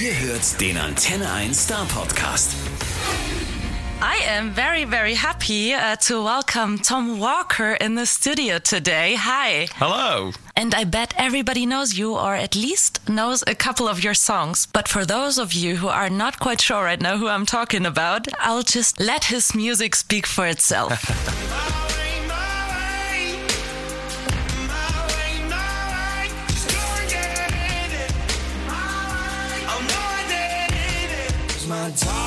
Ihr hört den Antenne 1 Star Podcast. I am very, very happy uh, to welcome Tom Walker in the studio today. Hi. Hello. And I bet everybody knows you, or at least knows a couple of your songs. But for those of you who are not quite sure right now who I'm talking about, I'll just let his music speak for itself. My darling,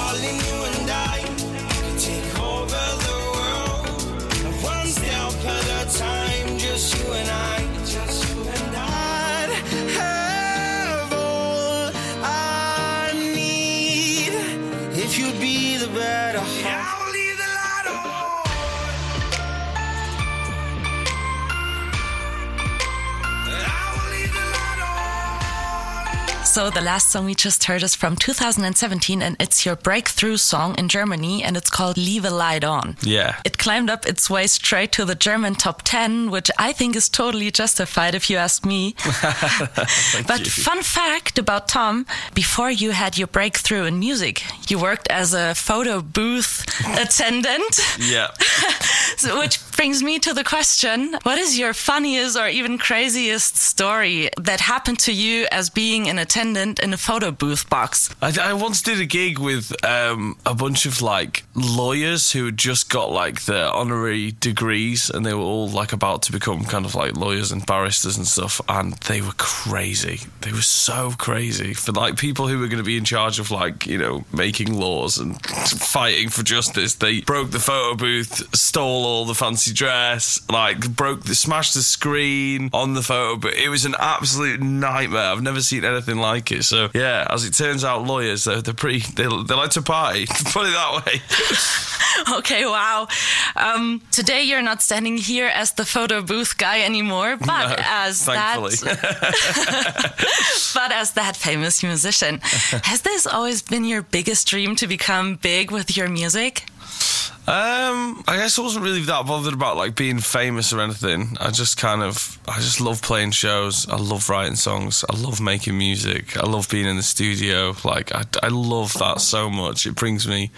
So the last song we just heard is from 2017 and it's your breakthrough song in Germany and it's called Leave a Light On. Yeah. It climbed up its way straight to the German top 10, which I think is totally justified if you ask me. but you. fun fact about Tom, before you had your breakthrough in music, you worked as a photo booth attendant. Yeah. So, which brings me to the question what is your funniest or even craziest story that happened to you as being an attendant in a photo booth box? I, I once did a gig with um, a bunch of like lawyers who had just got like their honorary degrees and they were all like about to become kind of like lawyers and barristers and stuff and they were crazy. They were so crazy for like people who were going to be in charge of like, you know, making laws and fighting for justice. They broke the photo booth, stole all the fancy dress, like broke the smashed the screen on the photo but It was an absolute nightmare. I've never seen anything like it. So yeah, as it turns out, lawyers they're, they're pretty they, they like to party. Put it that way. Okay, wow. Um, today you're not standing here as the photo booth guy anymore, but No, as thankfully. that, but as that famous musician. Has this always been your biggest dream to become big with your music? Um, I guess I wasn't really that bothered about like being famous or anything. I just kind of, I just love playing shows. I love writing songs. I love making music. I love being in the studio. Like I, I love that so much. It brings me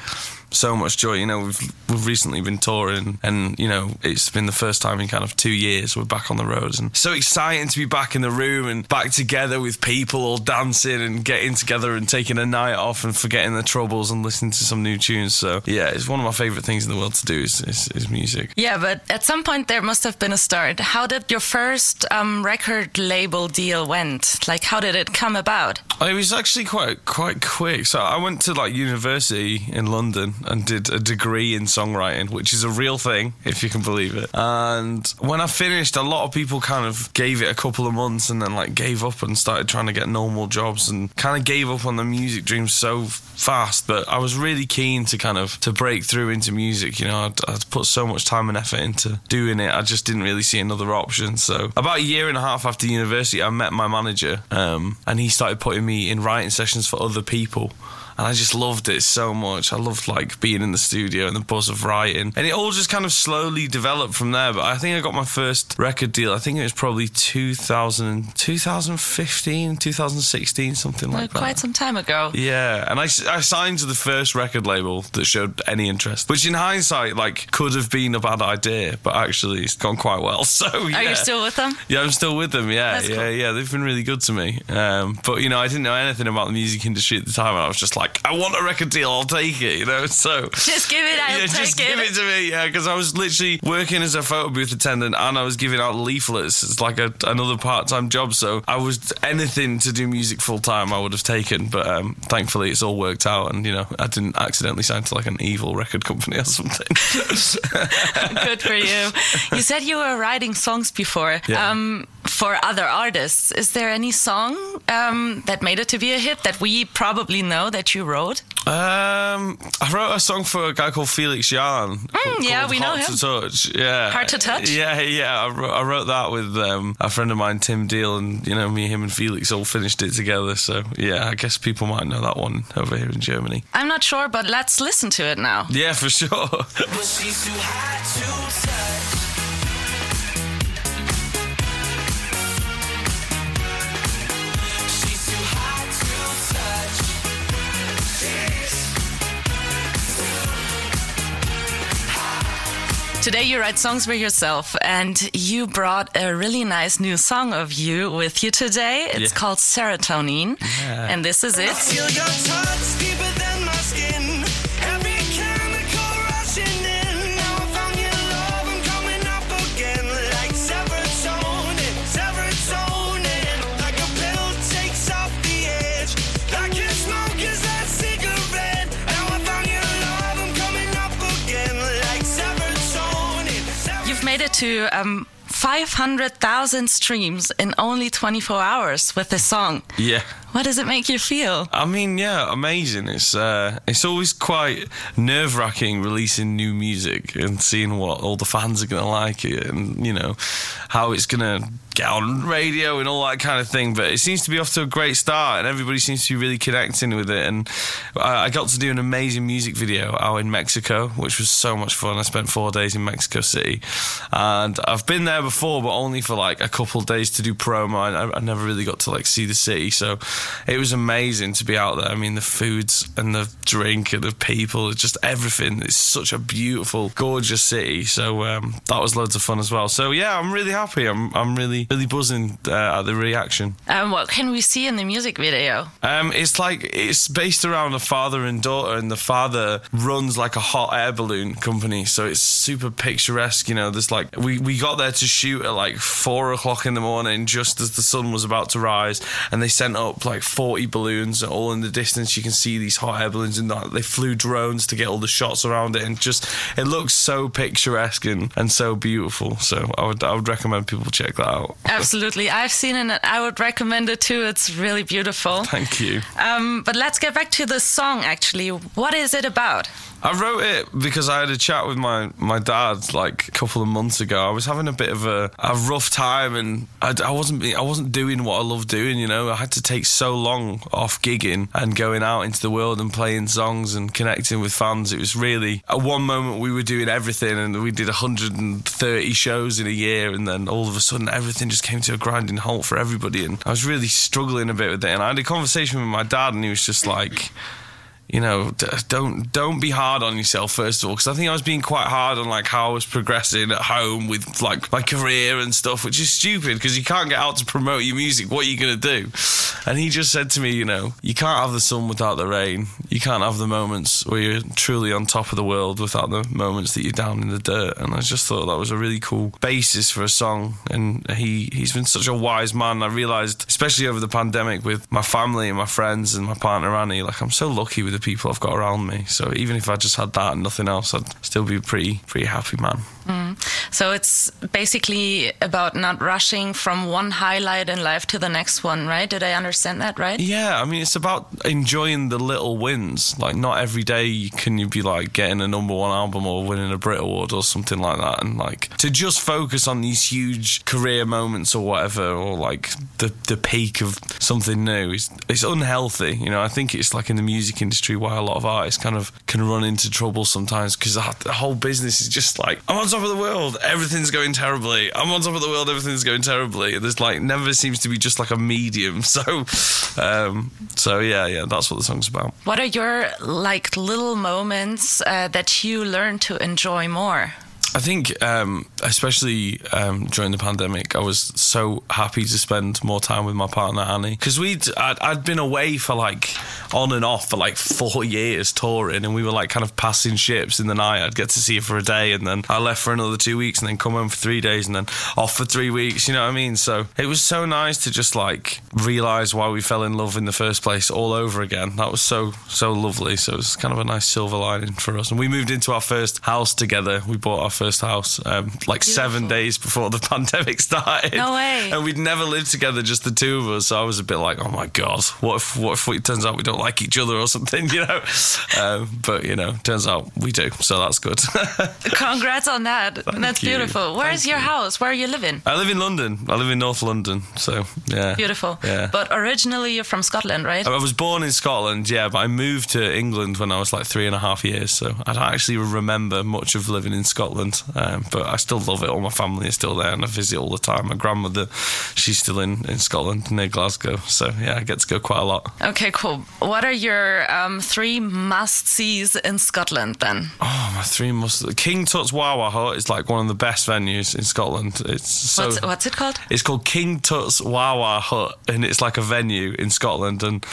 so much joy. You know, we've we've recently been touring, and you know, it's been the first time in kind of two years we're back on the roads, and so exciting to be back in the room and back together with people all dancing and getting together and taking a night off and forgetting the troubles and listening to some new tunes. So yeah, it's one of my favorite things in the world to do is, is, is music. Yeah, but at some point there must have been a start. How did your first um, record label deal went? Like, how did it come about? It was actually quite quite quick. So I went to like university in London and did a degree in songwriting, which is a real thing if you can believe it. And when I finished, a lot of people kind of gave it a couple of months and then like gave up and started trying to get normal jobs and kind of gave up on the music dream so fast. But I was really keen to kind of to break through into music. You know, I'd, I'd put so much time and effort into doing it. I just didn't really see another option. So about a year and a half after university, I met my manager, um, and he started putting me in writing sessions for other people. And I just loved it so much. I loved like being in the studio and the buzz of writing. And it all just kind of slowly developed from there. But I think I got my first record deal. I think it was probably 2000, 2015, 2016, something like that. quite some time ago. Yeah, and I, I signed to the first record label that showed any interest, which in hindsight, like, could have been a bad idea, but actually it's gone quite well. So, yeah. Are you still with them? Yeah, I'm still with them. Yeah, That's yeah, cool. yeah. They've been really good to me. Um, but you know, I didn't know anything about the music industry at the time, and I was just like, I want a record deal. I'll take it. You know, so Just give it, I'll yeah, just it. give it to me. Yeah, because I was literally working as a photo booth attendant, and I was giving out leaflets. It's like a, another part-time job. So I was anything to do music full time, I would have taken. But um, thankfully, it's all worked out, and you know, I didn't accidentally sign to like an evil record company or something. Good for you. You said you were writing songs before Yeah. um, for other artists. Is there any song um, that made it to be a hit that we probably know that you wrote? Um, I wrote a song for a guy called Felix Jaehn. Mm, yeah, called we know Hard him. To touch. Yeah, Hard to Touch? Yeah, yeah. I wrote, I wrote that with um, a friend of mine, Tim Deal, and you know, me, him, and Felix all finished it together. So yeah, I guess people might know that one over here in Germany. I'm not sure, but let's listen to it now. Yeah, for sure. Today you write songs for yourself and you brought a really nice new song of you with you today. It's Yeah. called Serotonin. Yeah. And this is I it. To um, 500,000 streams in only 24 hours with this song. Yeah. What does it make you feel? I mean, yeah, amazing. It's uh, it's always quite nerve wracking releasing new music and seeing what all the fans are gonna like it, and you know how it's gonna get on radio and all that kind of thing. But it seems to be off to a great start, and everybody seems to be really connecting with it. And I, got to do an amazing music video out in Mexico, which was so much fun. I spent four days in Mexico City, and I've been there before, but only for like a couple days to do promo. I, I never really got to like see the city, so it was amazing to be out there. I mean, the foods and the drink and the people, just everything. It's such a beautiful, gorgeous city. So um, that was loads of fun as well. So yeah, I'm really happy. I'm I'm really really buzzing uh, at the reaction. Um, what can we see in the music video? Um, it's like it's based around a father and daughter, and the father runs like a hot air balloon company, so it's super picturesque. You know, there's like we we got there to shoot at like four o'clock in the morning, just as the sun was about to rise, and they sent up like forty balloons, all in the distance. You can see these hot air balloons, and they flew drones to get all the shots around it, and just it looks so picturesque and, and so beautiful. So I would I would recommend people check that out. Absolutely. I've seen it and I would recommend it too. It's really beautiful. Thank you. Um, but let's get back to the song actually. What is it about? I wrote it because I had a chat with my, my dad like a couple of months ago. I was having a bit of a, a rough time and I, I wasn't I wasn't doing what I love doing. You know, I had to take so long off gigging and going out into the world and playing songs and connecting with fans. It was really at one moment we were doing everything and we did 130 shows in a year, and then all of a sudden everything just came to a grinding halt for everybody. And I was really struggling a bit with it. And I had a conversation with my dad, and he was just like you know, don't don't be hard on yourself first of all, because I think I was being quite hard on like how I was progressing at home with like my career and stuff, which is stupid because you can't get out to promote your music. What are you gonna do? And he just said to me, you know, you can't have the sun without the rain. You can't have the moments where you're truly on top of the world without the moments that you're down in the dirt. And I just thought that was a really cool basis for a song. And he he's been such a wise man. I realised, especially over the pandemic, with my family and my friends and my partner Annie, like I'm so lucky with the people I've got around me. So even if I just had that and nothing else, I'd still be a pretty pretty happy man. Mm. So it's basically about not rushing from one highlight in life to the next one, right? Did I understand that right? Yeah, I mean, it's about enjoying the little wins. Like, not every day can you be like getting a number one album or winning a Brit Award or something like that. And like to just focus on these huge career moments or whatever, or like the the peak of something new is it's unhealthy. You know, I think it's like in the music industry why a lot of artists kind of can run into trouble sometimes because the whole business is just like I'm on top of the world, everything's going terribly. I'm on top of the world, everything's going terribly. There's like never seems to be just like a medium. So, um, so yeah, yeah, that's what the song's about. What are your like little moments uh, that you learn to enjoy more? I think, um, especially um, during the pandemic, I was so happy to spend more time with my partner Annie because we'd I'd, I'd been away for like on and off for like four years touring, and we were like kind of passing ships in the night. I'd get to see her for a day, and then I left for another two weeks, and then come home for three days, and then off for three weeks. You know what I mean? So it was so nice to just like realize why we fell in love in the first place all over again. That was so so lovely. So it was kind of a nice silver lining for us. And we moved into our first house together. We bought our first house um, like seven days before the pandemic started. No way. And we'd never lived together, just the two of us. So I was a bit like, oh my god, what if what if it turns out we don't like each other or something, you know? Um, but you know, turns out we do. So that's good. Congrats on that. That's you. beautiful. Where's Thank your you. house? Where are you living? I live in London. I live in North London. So yeah, Beautiful. Yeah. But originally you're from Scotland, right? I was born in Scotland, yeah, but I moved to England when I was like three and a half years. So I don't actually remember much of living in Scotland, um, but I still love it. All my family is still there, and I visit all the time. My grandmother, she's still in, in Scotland near Glasgow. So yeah, I get to go quite a lot. Okay, cool. what are your um, three must sees in Scotland then? Oh, my three must. King Tut's Wah Wah Hut is like one of the best venues in Scotland. It's so. What's, what's it called? It's called King Tut's Wah Wah Hut, and it's like a venue in Scotland. And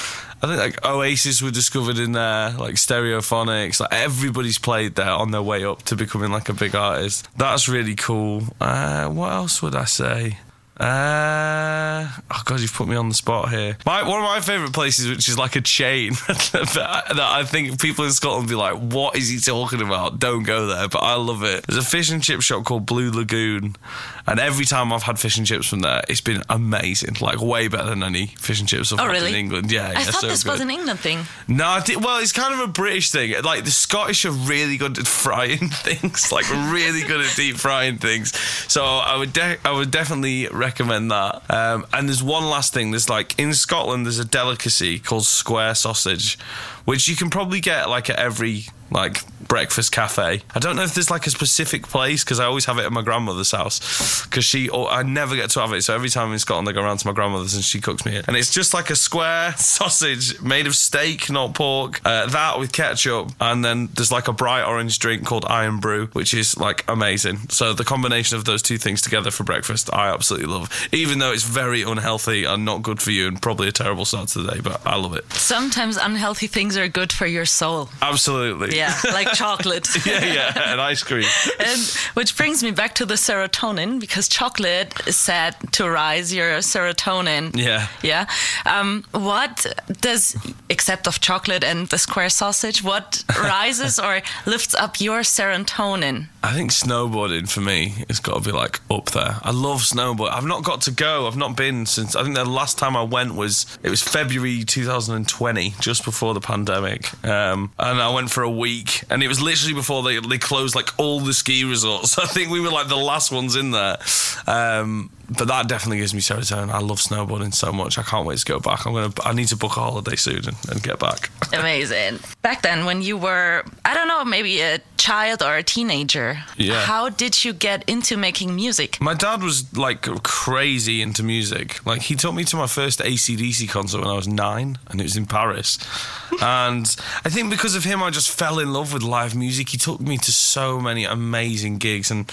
I think like Oasis were discovered in there, like Stereophonics. Like everybody's played there on their way up to becoming like a big artist. That's really cool. Uh, what else would I say? Uh, oh god, you've put me on the spot here. My one of my favourite places, which is like a chain that, that I think people in Scotland be like, "What is he talking about?" Don't go there, but I love it. There's a fish and chip shop called Blue Lagoon, and every time I've had fish and chips from there, it's been amazing. Like way better than any fish and chips I've Oh, had really? in England. Yeah, I yeah, thought so this good. was an England thing. No, I thi- well, it's kind of a British thing. Like the Scottish are really good at frying things, like really good at deep frying things. So I would, de- I would definitely recommend that. Um, and there's one last thing. There's like in Scotland, there's a delicacy called square sausage, which you can probably get like at every like breakfast cafe. I don't know if there's like a specific place because I always have it at my grandmother's house because she or I never get to have it. So every time I'm in Scotland, I go around to my grandmother's and she cooks me it, and it's just like a square sausage made of steak, not pork. Uh, that with ketchup, and then there's like a bright orange drink called Irn-Bru, which is like amazing. So the combination of those two things together for breakfast, I absolutely love. Even though it's very unhealthy and not good for you, and probably a terrible start to the day, but I love it. Sometimes unhealthy things are good for your soul. Absolutely. Yeah, like chocolate. yeah, yeah, and ice cream. And which brings me back to the serotonin because chocolate is said to rise your serotonin. Yeah. Yeah. Um, what does, except of chocolate and the square sausage, what rises or lifts up your serotonin? I think snowboarding for me has got to be like up there. I love snowboard. I've not got to go. I've not been since. I think the last time I went was it was February 2020, just before the pandemic. Um, and I went for a week, and it was literally before they they closed like all the ski resorts. I think we were like the last ones in there. Um, but that definitely gives me serotonin. I love snowboarding so much. I can't wait to go back. I'm gonna. I need to book a holiday soon and, and get back. Amazing. Back then, when you were, I don't know, maybe a child or a teenager, Yeah. how did you get into making music? My dad was like crazy into music. Like he took me to my first AC/DC concert when I was nine, and it was in Paris. and I think because of him, I just fell in love with live music. He took me to so many amazing gigs, and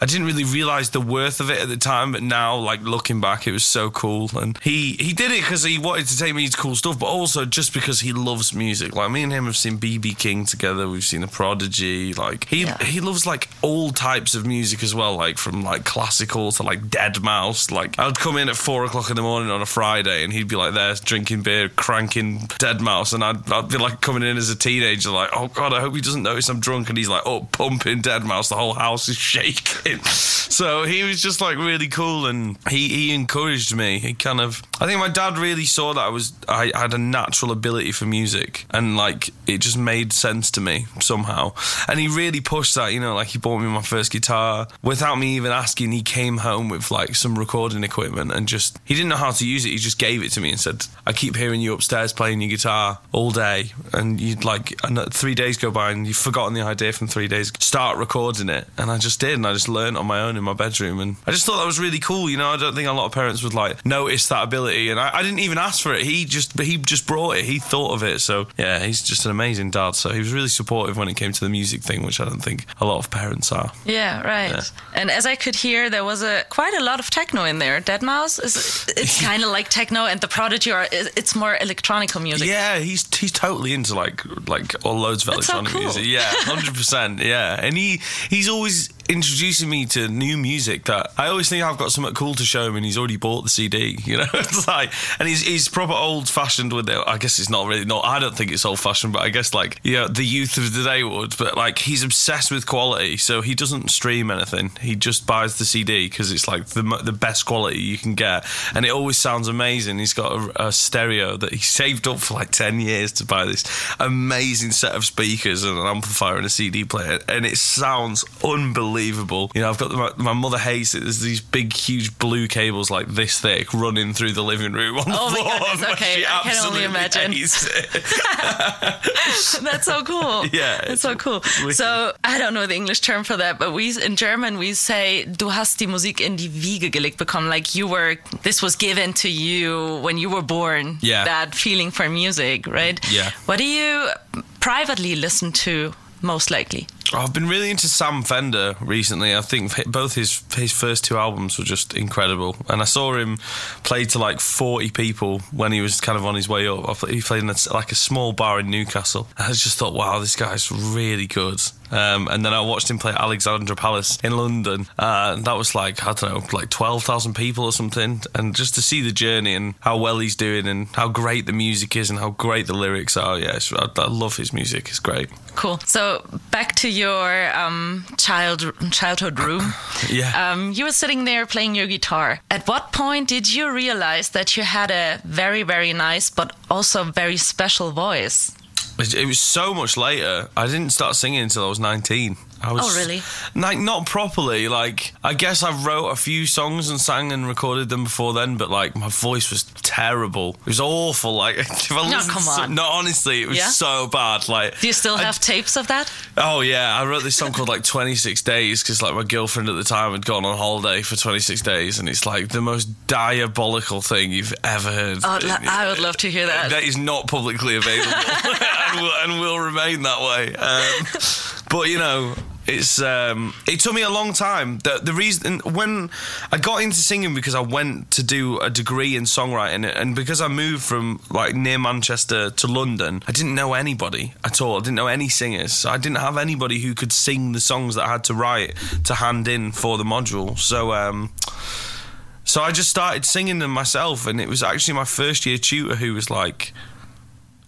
I didn't really realize the worth of it at the time. But now, like looking back, it was so cool. And he he did it because he wanted to take me to cool stuff, but also just because he loves music. Like me and him have seen BB King together. We've seen The Prodigy. Like he Yeah. he loves like all types of music as well, like from like classical to like deadmau5. Like I'd come in at four o'clock in the morning on a Friday, and he'd be like there drinking beer, cranking deadmau5, and I'd, I'd be like coming in as a teenager, like oh god, I hope he doesn't notice I'm drunk, and he's like oh pumping deadmau5, the whole house is shaking. So he was just like really cool, and he he encouraged me. He kind of I think my dad really saw that I was I had a natural ability for music, and like it just made sense to me somehow. And he really pushed that, you know, like he bought me my first guitar without me even asking. He came home with like some recording equipment and just he didn't know how to use it. He just gave it to me and said, "I keep hearing you upstairs playing your guitar all day, and you'd like and three days go by and you've forgotten the idea from three days. Start recording it." And I just did, and I just learned on my own in my bedroom, and I just thought that was really cool. You know, I don't think a lot of parents would like notice that ability, and I, I didn't even ask for it. He just he just brought it. He thought of it. So yeah, he's just an amazing dad. So he was really supportive when it came to the music thing, which I don't think a lot of parents are. Yeah, right. Yeah. And as I could hear, there was a quite a lot of techno in there. deadmau5 is it's kind of like techno, and the Prodigy are it's more electronical music. Yeah, he's he's totally into like like all loads of That's so electronic cool. music. Yeah, hundred percent. Yeah, and he he's always introducing me to new music that I always think I've got something cool to show him, and he's already bought the CD. You know, it's like, and he's he's proper old fashioned with it. I guess it's not really not. I don't think it's old fashioned, but I guess like yeah, the youth of the day would. But like he's obsessed with quality, so he doesn't stream anything. He just buys the CD because it's like the the best quality you can get, and it always sounds amazing. He's got a, a stereo that he saved up for like ten years to buy this amazing set of speakers and an amplifier and a CD player, and it sounds unbelievable. Unbelievable. You know, I've got my, my mother hates it. There's these big, huge blue cables like this thick running through the living room on oh the Oh my floor. goodness, but okay, she I can only imagine. hates it. That's so cool. Yeah, That's it's so cool. So I don't know the English term for that, but we in German we say du hast die Musik in die Wiege gelegt become Like you were, this was given to you when you were born. Yeah. That feeling for music, right? Yeah. What do you privately listen to most likely? I've been really into Sam Fender recently. I think both his his first two albums were just incredible, and I saw him play to like forty people when he was kind of on his way up. He played in a, like a small bar in Newcastle. I just thought, wow, this guy's really good. Um, and then I watched him play at Alexandra Palace in London. Uh, and that was like I don't know, like twelve thousand people or something. And just to see the journey and how well he's doing and how great the music is and how great the lyrics are. Yes, I, I love his music. It's great. Cool. So back to your um, child childhood room. Yeah. Um, you were sitting there playing your guitar. At what point did you realize that you had a very, very nice but also very special voice? It was so much later. I didn't start singing until I was 19. I was Oh, really? Like not properly. Like I guess I wrote a few songs and sang and recorded them before then, but like my voice was terrible. It was awful. Like if I No, come to on. no, honestly, it was Yeah? so bad. Like Do you still I- have tapes of that? Oh yeah, I wrote this song called like 26 Days because like my girlfriend at the time had gone on holiday for 26 days, and it's like the most diabolical thing you've ever heard. Oh, I would love to hear that. That is not publicly available, and, will, and will remain that way. Um, but you know. It's um, it took me a long time. The the reason when I got into singing because I went to do a degree in songwriting and because I moved from like near Manchester to London, I didn't know anybody at all. I didn't know any singers. So I didn't have anybody who could sing the songs that I had to write to hand in for the module. So um, so I just started singing them myself, and it was actually my first year tutor who was like,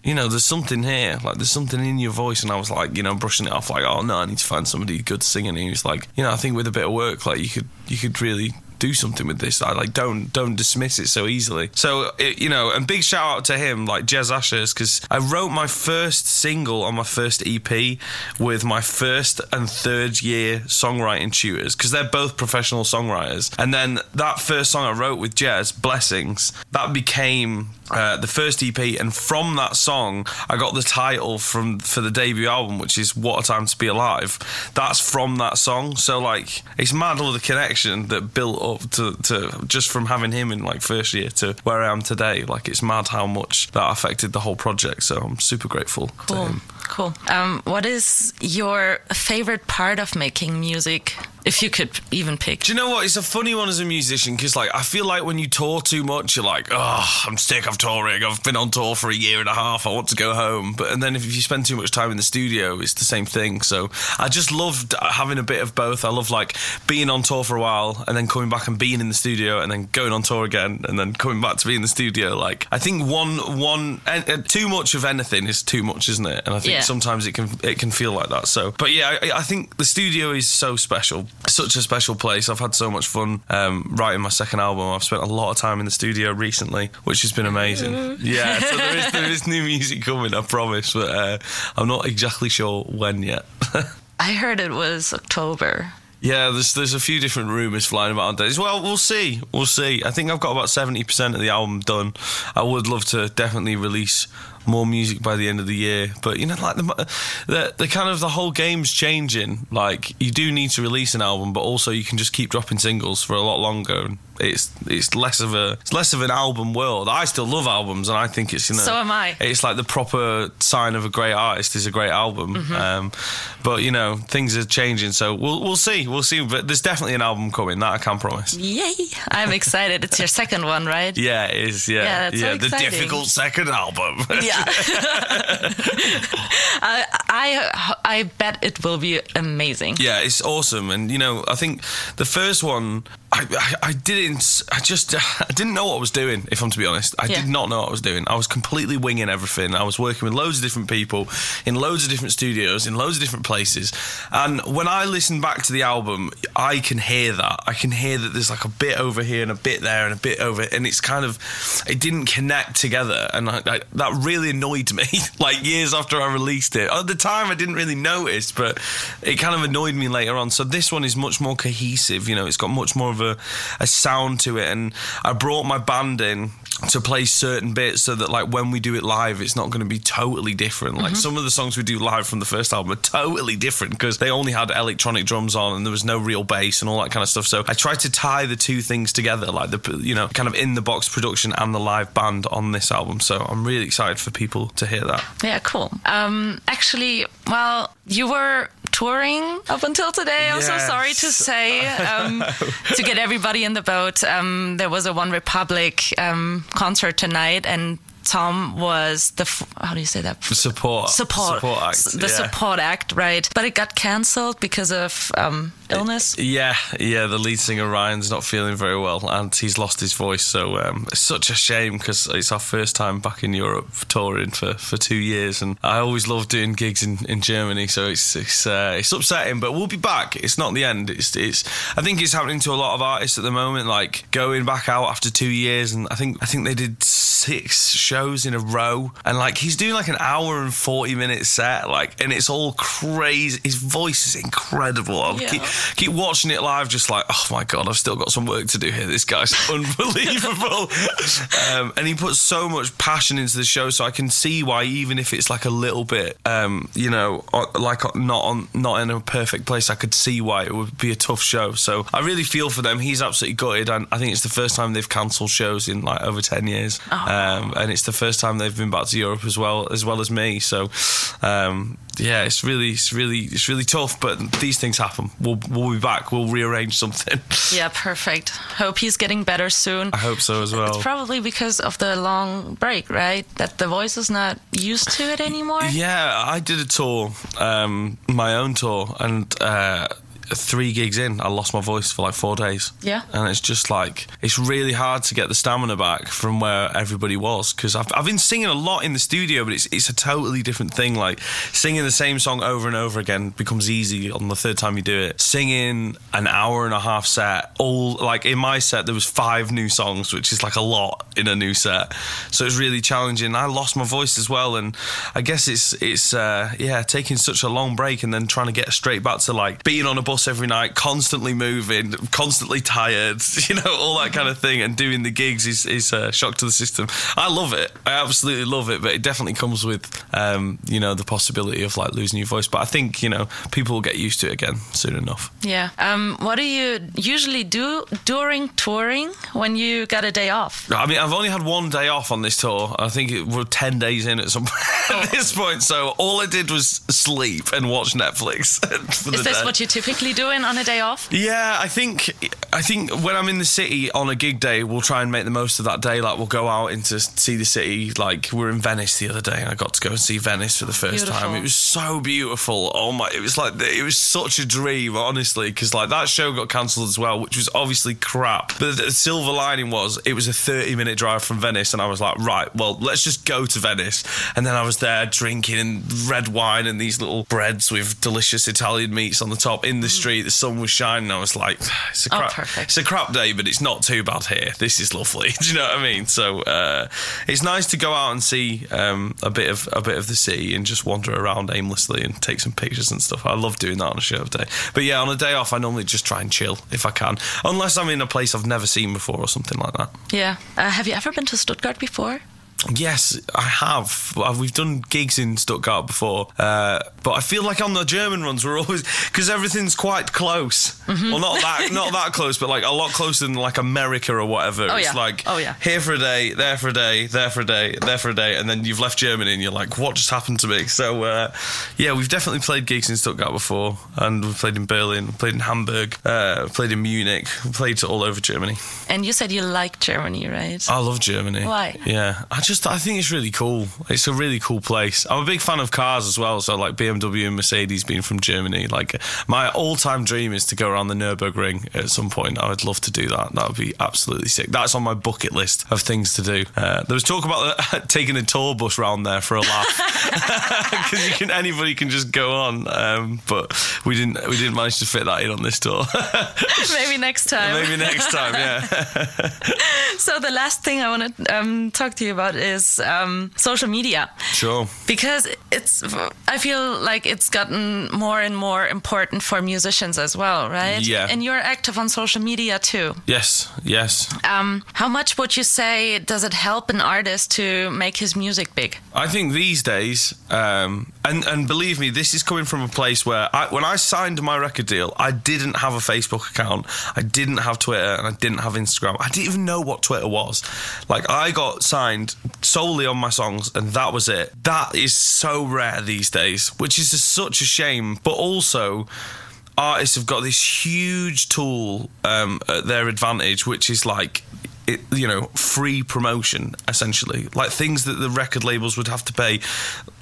you know, there's something here, like there's something in your voice, and I was like, you know, brushing it off, like, oh no, I need to find somebody good singing. And he was like, you know, I think with a bit of work, like you could, you could really do something with this. I like don't don't dismiss it so easily. So it, you know, and big shout out to him, like Jez Ashurst, because I wrote my first single on my first EP with my first and third year songwriting tutors because they're both professional songwriters. And then that first song I wrote with Jez, Blessings, that became uh, the first EP, and from that song, I got the title from for the debut album, which is "What a Time to Be Alive." That's from that song. So like, it's mad all the connection that built up to, to just from having him in like first year to where I am today. Like, it's mad how much that affected the whole project. So I'm super grateful to Cool. him. Cool. Um, what is your favorite part of making music? If you could even pick. Do you know what? It's a funny one as a musician because, like, I feel like when you tour too much, you're like, oh, I'm sick of touring. I've been on tour for a year and a half. I want to go home. But and then if you spend too much time in the studio, it's the same thing. So I just loved having a bit of both. I love like being on tour for a while and then coming back and being in the studio and then going on tour again and then coming back to be in the studio. Like, I think one one and, and too much of anything is too much, isn't it? And I think Yeah. sometimes it can it can feel like that. So, but yeah, I, I think the studio is so special, such a special place. I've had so much fun um, writing my second album. I've spent a lot of time in the studio recently, which has been amazing. Yeah, so there is there is new music coming, I promise, but uh, I'm not exactly sure when yet. I heard it was October. Yeah, there's there's a few different rumours flying about on days. Well, we'll see. We'll see. I think I've got about seventy percent of the album done. I would love to definitely release more music by the end of the year, but you know, like the the, the kind of the whole game's changing. Like you do need to release an album, but also you can just keep dropping singles for a lot longer. And it's it's less of a it's less of an album world. I still love albums, and I think it's you know So am I. It's like the proper sign of a great artist is a great album. Mm-hmm. Um, but you know, things are changing, so we'll we'll see, we'll see. But there's definitely an album coming that I can promise. Yay! I'm excited. It's your second one, right? Yeah, it is. Yeah, Yeah, that's so the difficult second album. Yeah. I, I I bet it will be amazing. Yeah, it's awesome, and you know, I think the first one, I, I, I didn't, I just, I didn't know what I was doing. If I'm to be honest, I Yeah. did not know what I was doing. I was completely winging everything. I was working with loads of different people in loads of different studios in loads of different places, and when I listen back to the album, I can hear that. I can hear that there's like a bit over here and a bit there and a bit over, and it's kind of, it didn't connect together, and I, I, that really really annoyed me. like years after I released it, at the time I didn't really notice, but it kind of annoyed me later on. So this one is much more cohesive. You know, it's got much more of a, a sound to it, and I brought my band in to play certain bits so that like when we do it live it's not going to be totally different like some of the songs we do live from the first album are totally different because they only had electronic drums on and there was no real bass and all that kind of stuff so i tried to tie the two things together like the you know kind of in the box production and the live band on this album so i'm really excited for people to hear that Yeah, cool. Um, actually, well, you were touring up until today. I'm so sorry to say. Um, to get everybody in the boat, um, there was a OneRepublic um, concert tonight, and Tom was the f- how do you say that? support Support, act the yeah. support act, right? But it got cancelled because of um, illness. Yeah, yeah. The lead singer Ryan's not feeling very well, and he's lost his voice. So um, it's such a shame because it's our first time back in Europe touring for, for two years, and I always love doing gigs in, in Germany. So it's it's uh, it's upsetting, but we'll be back. It's not the end. It's it's. I think it's happening to a lot of artists at the moment, like going back out after two years, and I think I think they did six shows in a row, and like he's doing like an hour and forty minute set, like, and it's all crazy. His voice is incredible. I'll Yeah. keep keep watching it live, just like, oh my god, I've still got some work to do here. This guy's unbelievable, um, and he puts so much passion into the show. So I can see why, even if it's like a little bit, um, you know, like not on not in a perfect place, I could see why it would be a tough show. So I really feel for them. He's absolutely gutted, and I think it's the first time they've cancelled shows in like over ten years, um, and it's the first time they've been back to Europe as well as well as me. So. Um, yeah, it's really, it's really, it's really tough. But these things happen. We'll, we'll be back. We'll rearrange something. Yeah, perfect. Hope he's getting better soon. I hope so as well. It's probably because of the long break, right? That the voice is not used to it anymore. Yeah, I did a tour, um, my own tour, and uh, three gigs in, I lost my voice for like four days. Yeah. and it's just like it's really hard to get the stamina back from where everybody was because I've, I've been singing a lot in the studio, but it's it's a totally different thing. Like singing the same song over and over again becomes easy on the third time you do it. Singing an hour and a half set, all like in my set there was five new songs, which is like a lot in a new set. So it's really challenging. I lost my voice as well, and I guess it's it's uh, yeah taking such a long break and then trying to get straight back to like being on a bus every night, constantly moving, constantly tired, you know, all that kind of thing, and doing the gigs is is a shock to the system. I love it. I absolutely love it, but it definitely comes with um, you know the possibility of like losing your voice. But I think you know people will get used to it again soon enough. Yeah. Um, what do you usually do during touring when you got a day off? I mean, I've only had one day off on this tour. I think it, we're 10 days in at some at this point. So all I did was sleep and watch Netflix for the Is this day. what you're typically doing on a day off? Yeah, I think I think when I'm in the city on a gig day, we'll try and make the most of that day. Like we'll go out into see the city. Like we were in Venice the other day, and I got to go and see Venice for the first Beautiful. time. It was so beautiful. Oh my! It was like it was such a dream, honestly. Because like that show got cancelled as well, which was obviously crap. But the silver lining was it was a 30 minute drive from Venice, and I was like, right, well, let's just go to Venice. And then I was there drinking red wine and these little breads with delicious Italian meats on the top in the street. The sun was shining. I was like, it's a Oh, crap, perfect. it's a crap day, but it's not too bad here. This is lovely. Do you know what I mean? So uh, it's nice to go out and see um, a bit of a bit of the city and just wander around aimlessly and take some pictures and stuff. I love doing that on a show day. But yeah, on a day off, I normally just try and chill if I can, unless I'm in a place I've never seen before or something like that. Yeah. Uh, have you ever been to Stuttgart before? Yes, I have. Uh, We've done gigs in Stuttgart before, uh, but I feel like on the German runs we're always because everything's quite close. Mm-hmm. Well, not that not that close, but like a lot closer than like America or whatever. Oh, it's yeah. like Oh, yeah. here for a day, there for a day, there for a day, there for a day, and then you've left Germany and you're like, what just happened to me? So uh, yeah, we've definitely played gigs in Stuttgart before, and we've played in Berlin, played in Hamburg, uh, played in Munich, played all over Germany. And you said you like Germany, right? I love Germany. Why? Yeah, I just I think it's really cool. It's a really cool place. I'm a big fan of cars as well. So like BMW and Mercedes being from Germany. Like my all time dream is to go around the Nurburgring at some point. I would love to do that. That would be absolutely sick. That's on my bucket list of things to do. Uh, there was talk about the, taking a tour bus round there for a laugh because you can anybody can just go on. Um, but we didn't we didn't manage to fit that in on this tour. Maybe next time. Maybe next time. Yeah. So the last thing I want to um, talk to you about about is um, social media. Sure. Because it's, I feel like it's gotten more and more important for musicians as well, right? Yeah. And you're active on social media too. Yes, yes. Um, how much would you say does it help an artist to make his music big? I think these days, um, and and believe me, this is coming from a place where I, when I signed my record deal, I didn't have a Facebook account, I didn't have Twitter, and I didn't have Instagram. I didn't even know what Twitter was. Like I got signed solely on my songs, and that was it. That is so rare these days, which is such a shame. But also. Artists have got this huge tool um, at their advantage, which is like it, you know, free promotion essentially, like things that the record labels would have to pay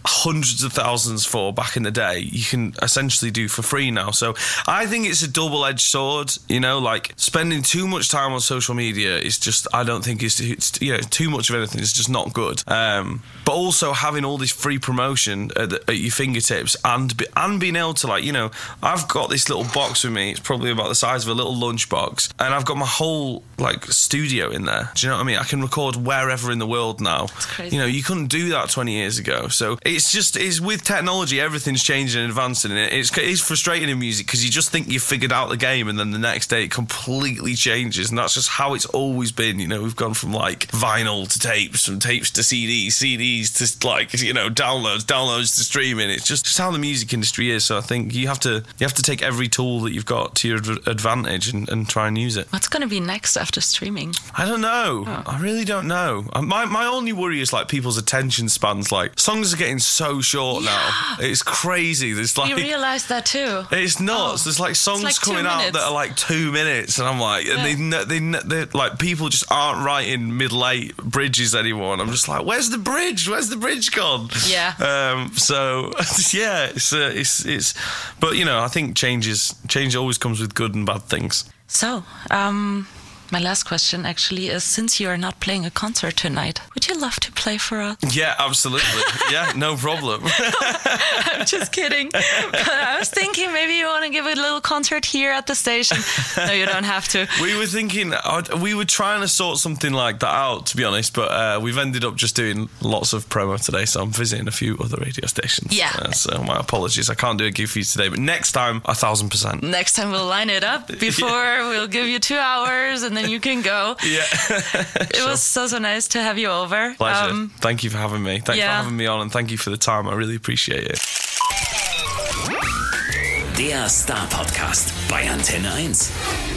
hundreds of thousands for back in the day. You can essentially do for free now. So I think it's a double-edged sword. You know, like spending too much time on social media is just I don't think it's, it's you know too much of anything is just not good. Um, but also having all this free promotion at, the, at your fingertips and be, and being able to like you know I've got this little box with me. It's probably about the size of a little lunch box, and I've got my whole like studio in there. Do you know what I mean? I can record wherever in the world now. crazy. You know, you couldn't do that 20 years ago. So it's just it's with technology, everything's changing and advancing. And it's it's frustrating in music because you just think you've figured out the game, and then the next day it completely changes, and that's just how it's always been. You know, we've gone from like vinyl to tapes, from tapes to CDs, CDs to like you know downloads, downloads to streaming. It's just, just how the music industry is. So I think you have to you have to take every tool that you've got to your advantage and, and try and use it. What's going to be next after streaming? I don't know. I really don't know. Uh, My my only worry is like people's attention spans. Like songs are getting so short now. It's crazy. There's like You realize that too. it's nuts. Oh. There's like songs like coming out that are like two minutes, and I'm like, and they Yeah. they they they like people just aren't writing middle eight bridges anymore. And I'm just like, where's the bridge? Where's the bridge gone? Yeah. Um. So yeah, it's uh, it's it's, but you know, I think changes change always comes with good and bad things. So, um, my last question actually is since you are not playing a concert tonight, would you love to play for us? Yeah, absolutely. yeah, no problem. I'm just kidding. But I was thinking maybe you want to give a little concert here at the station. No, you don't have to. We were thinking, we were trying to sort something like that out, to be honest, but uh, we've ended up just doing lots of promo today, so I'm visiting a few other radio stations. Yeah. Uh, so my apologies, I can't do a gig for you today, but next time, a thousand percent. Next time we'll line it up before we'll give you two hours and then you can go. Yeah. It was so, so nice to have you over. Pleasure. Um, thank you for having me. Thanks yeah. for having me on, and thank you for the time. I really appreciate it. Der Star Podcast bei Antenne 1.